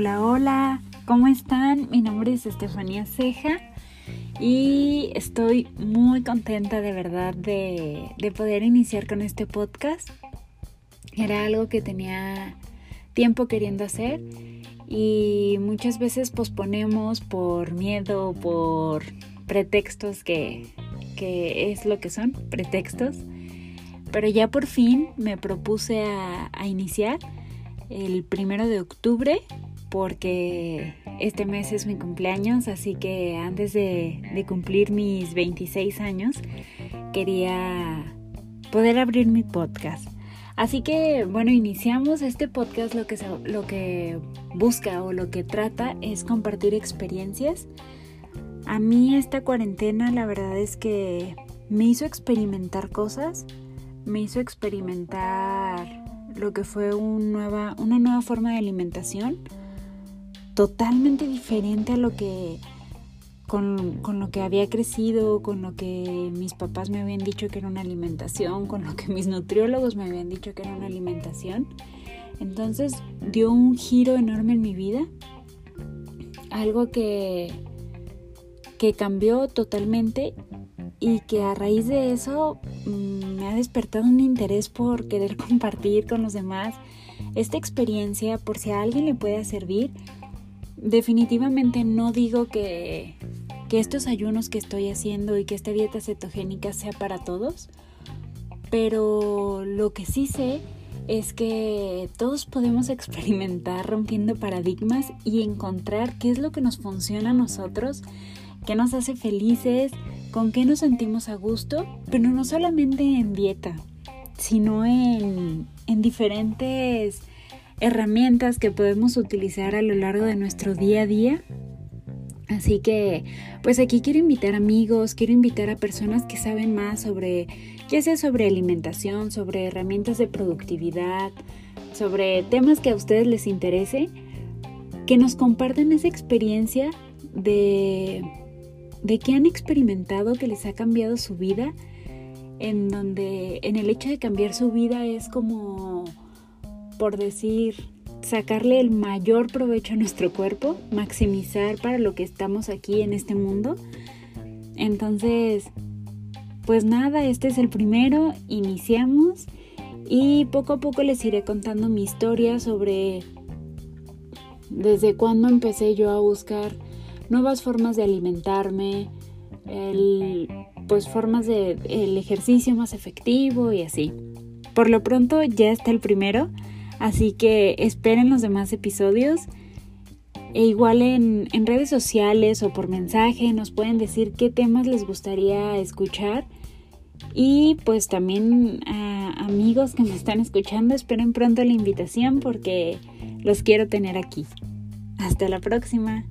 Hola, hola, ¿cómo están? Mi nombre es Estefanía Ceja y estoy muy contenta de verdad de, poder iniciar con este podcast. Era algo que tenía tiempo queriendo hacer y muchas veces posponemos por miedo, por pretextos que, es lo que son, pretextos. Pero ya por fin me propuse a iniciar el primero de octubre porque este mes es mi cumpleaños, así que antes de, cumplir mis 26 años quería poder abrir mi podcast. Así que bueno, iniciamos este podcast lo que, lo que busca o lo que trata es compartir experiencias. A mí esta cuarentena la verdad es que me hizo experimentar cosas, me hizo experimentar lo que fue nueva, una nueva forma de alimentación totalmente diferente a lo que con, con, lo que había crecido, con lo que mis papás me habían dicho que era una alimentación, con lo que mis nutriólogos me habían dicho que era una alimentación. Entonces dio un giro enorme en mi vida, algo que, que cambió totalmente y que a raíz de eso mm, me ha despertado un interés por querer compartir con los demás esta experiencia por si a alguien le puede servir. Definitivamente no digo que, que estos ayunos que estoy haciendo y que esta dieta cetogénica sea para todos, pero lo que sí sé es que todos podemos experimentar rompiendo paradigmas y encontrar qué es lo que nos funciona a nosotros, qué nos hace felices, con qué nos sentimos a gusto, pero no solamente en dieta, sino en, en diferentes herramientas que podemos utilizar a lo largo de nuestro día a día. Así que, pues aquí quiero invitar amigos, quiero invitar a personas que saben más sobre, ya sea sobre alimentación, sobre herramientas de productividad, sobre temas que a ustedes les interese, que nos compartan esa experiencia de de qué han experimentado que les ha cambiado su vida, en donde en el hecho de cambiar su vida es como, por decir, sacarle el mayor provecho a nuestro cuerpo, maximizar para lo que estamos aquí en este mundo. Entonces, pues nada, este es el primero, iniciamos y poco a poco les iré contando mi historia sobre desde cuándo empecé yo a buscar nuevas formas de alimentarme, pues formas de el ejercicio más efectivo y así. Por lo pronto ya está el primero, Así que esperen los demás episodios. E igual en, redes sociales o por mensaje nos pueden decir qué temas les gustaría escuchar. Y pues también a amigos que me están escuchando, esperen pronto la invitación porque los quiero tener aquí. Hasta la próxima.